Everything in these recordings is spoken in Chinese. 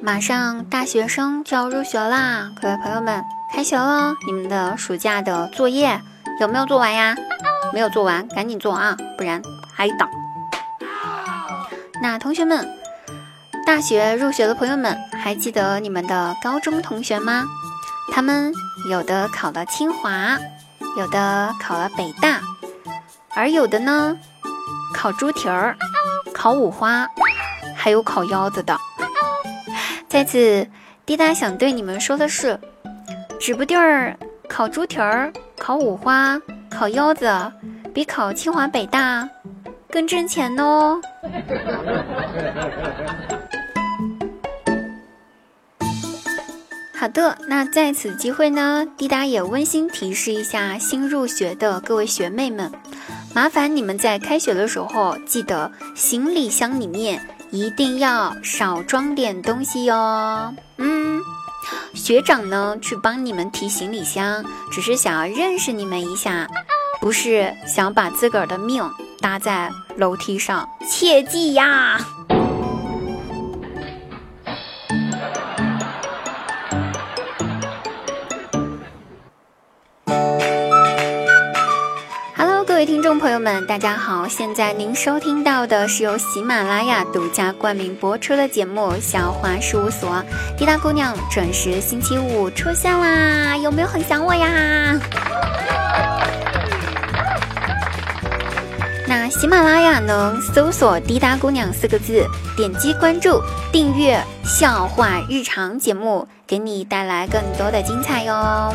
马上大学生就要入学啦，各位朋友们，开学了，你们的暑假的作业有没有做完呀？没有做完，赶紧做啊，不然挨打。那同学们，大学入学的朋友们，还记得你们的高中同学吗？他们有的考了清华，有的考了北大，而有的呢，烤猪蹄儿，烤五花，还有烤腰子的。在此，滴答想对你们说的是，指不定儿烤猪蹄儿、烤五花、烤腰子，比考清华北大更挣钱哦。好的，那在此机会呢，滴答也温馨提示一下新入学的各位学妹们，麻烦你们在开学的时候，记得行李箱里面。一定要少装点东西哟。嗯，学长呢去帮你们提行李箱，只是想要认识你们一下，不是想把自个儿的命搭在楼梯上，切记呀。朋友们，大家好！现在您收听到的是由喜马拉雅独家冠名播出的节目《小花事务所》，滴答姑娘准时星期五出现啦！有没有很想我呀？那喜马拉雅呢？搜索“滴答姑娘”四个字，点击关注、订阅《笑话日常》节目，给你带来更多的精彩哟。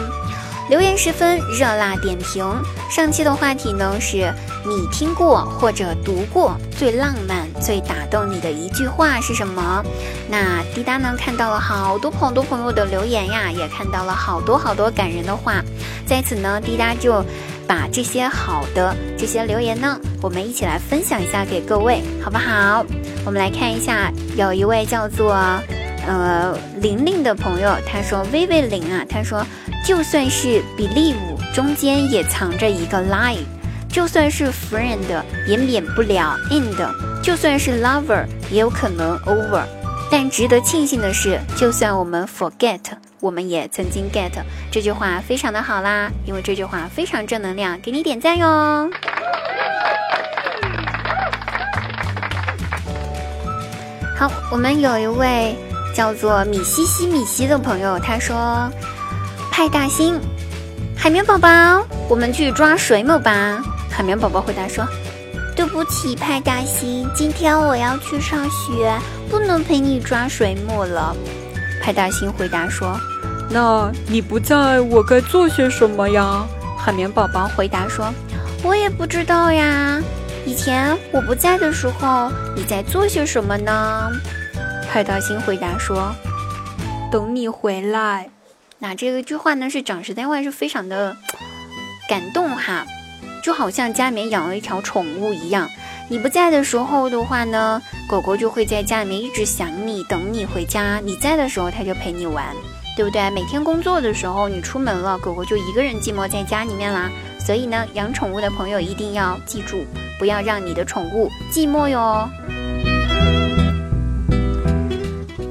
留言十分热辣点评，上期的话题呢是你听过或者读过最浪漫、最打动你的一句话是什么？那滴答呢看到了好多好多朋友的留言呀，也看到了好多好多感人的话，在此呢，滴答就把这些好的这些留言呢，我们一起来分享一下给各位，好不好？我们来看一下，有一位叫做呃玲玲的朋友，他说微微玲啊，他说。就算是 believe 中间也藏着一个 lie，就算是 friend 也免不了 end，就算是 lover 也有可能 over。但值得庆幸的是，就算我们 forget，我们也曾经 get。这句话非常的好啦，因为这句话非常正能量，给你点赞哟。好，我们有一位叫做米西西米西的朋友，他说。派大星，海绵宝宝，我们去抓水母吧。海绵宝宝回答说：“对不起，派大星，今天我要去上学，不能陪你抓水母了。”派大星回答说：“那你不在我该做些什么呀？”海绵宝宝回答说：“我也不知道呀。以前我不在的时候，你在做些什么呢？”派大星回答说：“等你回来。”那这个句话呢，是讲实在话，是非常的感动哈，就好像家里面养了一条宠物一样。你不在的时候的话呢，狗狗就会在家里面一直想你，等你回家；你在的时候，它就陪你玩，对不对？每天工作的时候，你出门了，狗狗就一个人寂寞在家里面啦。所以呢，养宠物的朋友一定要记住，不要让你的宠物寂寞哟。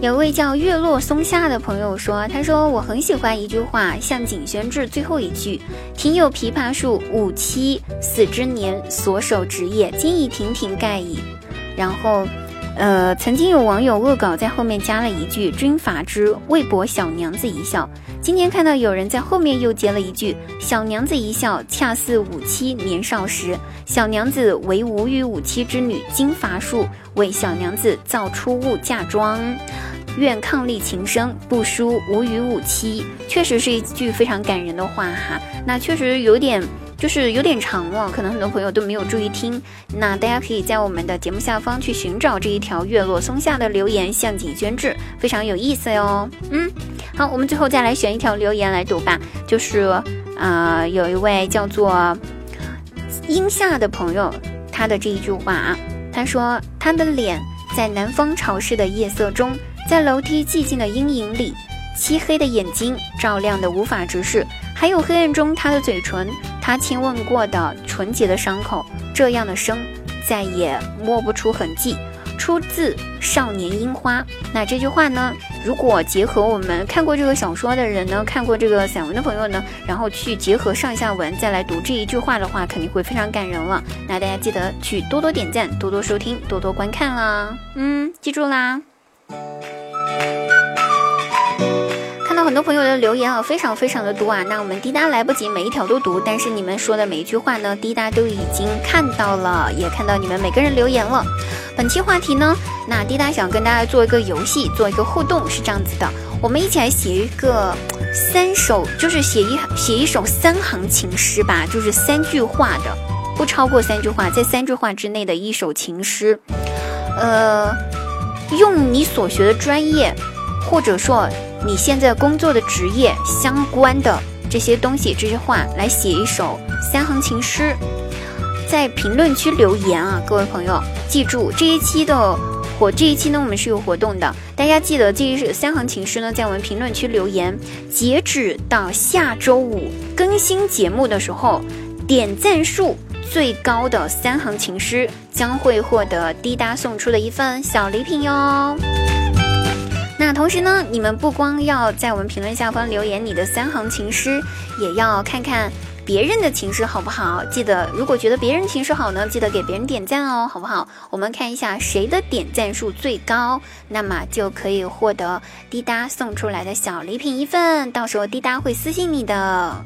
有位叫月落松下的朋友说：“他说我很喜欢一句话，《向井宣志》最后一句‘庭有枇杷树，吾妻死之年所手植也，今已亭亭盖矣’。然后，呃，曾经有网友恶搞在后面加了一句‘军阀之，为博小娘子一笑’。今天看到有人在后面又接了一句‘小娘子一笑，恰似五七年少时。小娘子为吾与吾妻之女，金伐术，为小娘子造出物嫁妆。’”愿伉俪情深，不输吾与吾妻。确实是一句非常感人的话哈。那确实有点，就是有点长了，可能很多朋友都没有注意听。那大家可以在我们的节目下方去寻找这一条月落松下的留言，向井宣志，非常有意思哟。嗯，好，我们最后再来选一条留言来读吧。就是啊，有一位叫做阴夏的朋友，他的这一句话啊，他说他的脸在南方潮湿的夜色中。在楼梯寂静的阴影里，漆黑的眼睛照亮的无法直视，还有黑暗中他的嘴唇，他亲吻过的纯洁的伤口，这样的生，再也摸不出痕迹。出自《少年樱花》。那这句话呢，如果结合我们看过这个小说的人呢，看过这个散文的朋友呢，然后去结合上下文再来读这一句话的话，肯定会非常感人了。那大家记得去多多点赞、多多收听、多多观看啦。嗯，记住啦。很多朋友的留言啊，非常非常的多啊。那我们滴答来不及每一条都读，但是你们说的每一句话呢，滴答都已经看到了，也看到你们每个人留言了。本期话题呢，那滴答想跟大家做一个游戏，做一个互动，是这样子的，我们一起来写一个三首，就是写一写一首三行情诗吧，就是三句话的，不超过三句话，在三句话之内的一首情诗。呃，用你所学的专业，或者说。你现在工作的职业相关的这些东西，这些话来写一首三行情诗，在评论区留言啊，各位朋友，记住这一期的活，这一期呢我们是有活动的，大家记得这一三行情诗呢在我们评论区留言，截止到下周五更新节目的时候，点赞数最高的三行情诗将会获得滴答送出的一份小礼品哟。那同时呢，你们不光要在我们评论下方留言你的三行情诗，也要看看别人的情诗好不好？记得，如果觉得别人情诗好呢，记得给别人点赞哦，好不好？我们看一下谁的点赞数最高，那么就可以获得滴答送出来的小礼品一份，到时候滴答会私信你的。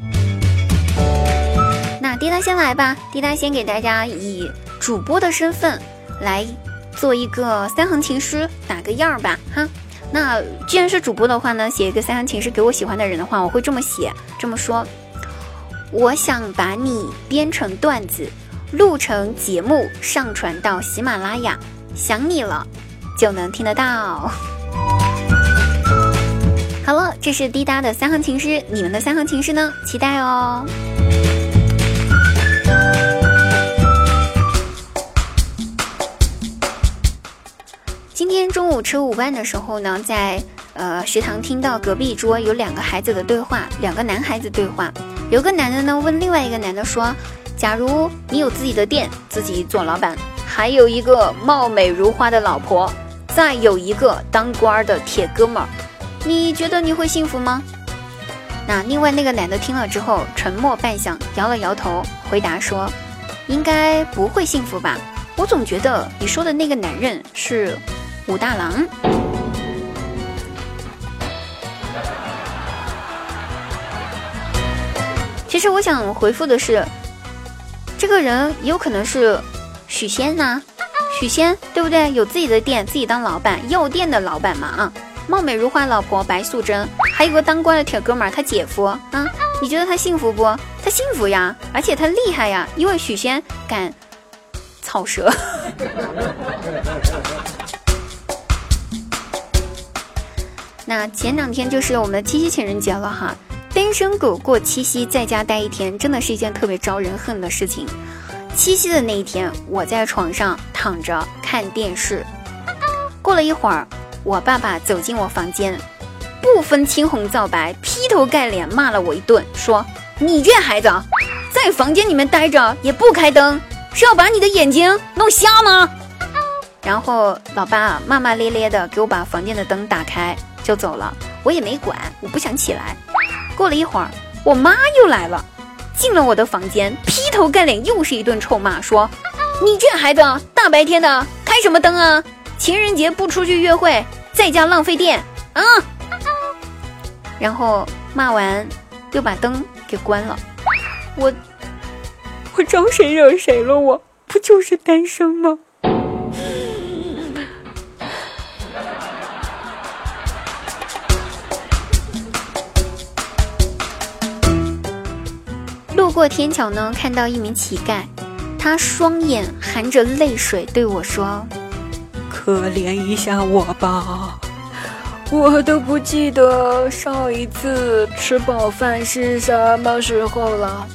那滴答先来吧，滴答先给大家以主播的身份来做一个三行情诗，打个样儿吧，哈。那既然是主播的话呢，写一个三行情诗给我喜欢的人的话，我会这么写，这么说：我想把你编成段子，录成节目，上传到喜马拉雅，想你了，就能听得到。好了，这是滴答的三行情诗，你们的三行情诗呢？期待哦。今天中午吃午饭的时候呢，在呃食堂听到隔壁桌有两个孩子的对话，两个男孩子对话。有个男的呢问另外一个男的说：“假如你有自己的店，自己做老板，还有一个貌美如花的老婆，再有一个当官的铁哥们儿，你觉得你会幸福吗？”那另外那个男的听了之后沉默半晌，摇了摇头，回答说：“应该不会幸福吧？我总觉得你说的那个男人是。”武大郎，其实我想回复的是，这个人也有可能是许仙呐，许仙对不对？有自己的店，自己当老板，药店的老板嘛啊！貌美如花老婆白素贞，还有个当官的铁哥们儿，他姐夫啊！你觉得他幸福不？他幸福呀，而且他厉害呀，因为许仙敢草蛇。那前两天就是我们的七夕情人节了哈，单身狗过七夕在家待一天，真的是一件特别招人恨的事情。七夕的那一天，我在床上躺着看电视，过了一会儿，我爸爸走进我房间，不分青红皂白，劈头盖脸骂了我一顿，说：“你这孩子，在房间里面待着也不开灯，是要把你的眼睛弄瞎吗？”然后老爸骂骂咧咧的给我把房间的灯打开。就走了，我也没管，我不想起来。过了一会儿，我妈又来了，进了我的房间，劈头盖脸又是一顿臭骂，说：“你这孩子，大白天的开什么灯啊？情人节不出去约会，在家浪费电啊！”然后骂完，又把灯给关了。我，我招谁惹谁了？我不就是单身吗？过天桥呢，看到一名乞丐，他双眼含着泪水对我说：“可怜一下我吧，我都不记得上一次吃饱饭是什么时候了。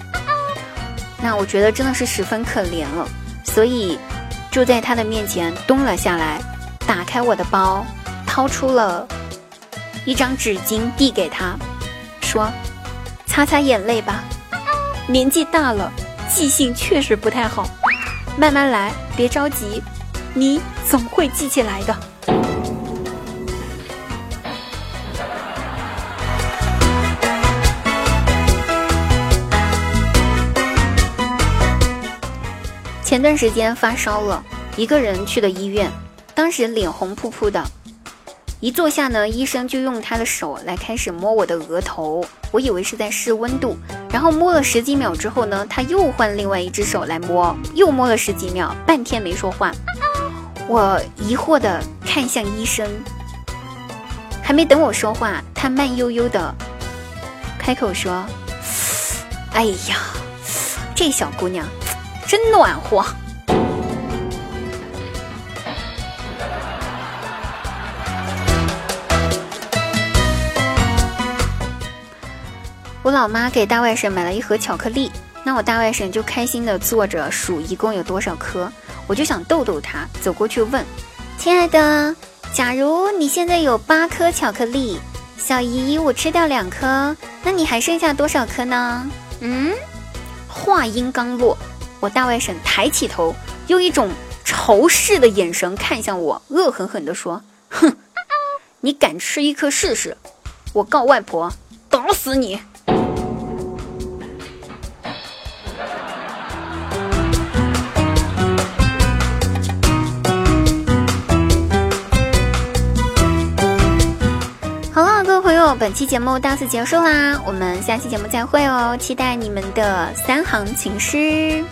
”那我觉得真的是十分可怜了，所以就在他的面前蹲了下来，打开我的包，掏出了一张纸巾递给他，说：“擦擦眼泪吧。”年纪大了，记性确实不太好。慢慢来，别着急，你总会记起来的。”前段时间发烧了，一个人去的医院，当时脸红扑扑的。一坐下呢，医生就用他的手来开始摸我的额头，我以为是在试温度。然后摸了十几秒之后呢，他又换另外一只手来摸，又摸了十几秒，半天没说话。我疑惑的看向医生，还没等我说话，他慢悠悠的开口说：“哎呀，这小姑娘真暖和。”我老妈给大外甥买了一盒巧克力，那我大外甥就开心的坐着数一共有多少颗，我就想逗逗他，走过去问：“亲爱的，假如你现在有八颗巧克力，小姨我吃掉两颗，那你还剩下多少颗呢？”嗯，话音刚落，我大外甥抬起头，用一种仇视的眼神看向我，恶狠狠地说：“哼，你敢吃一颗试试？我告外婆，打死你！”本期节目到此结束啦，我们下期节目再会哦，期待你们的三行情诗。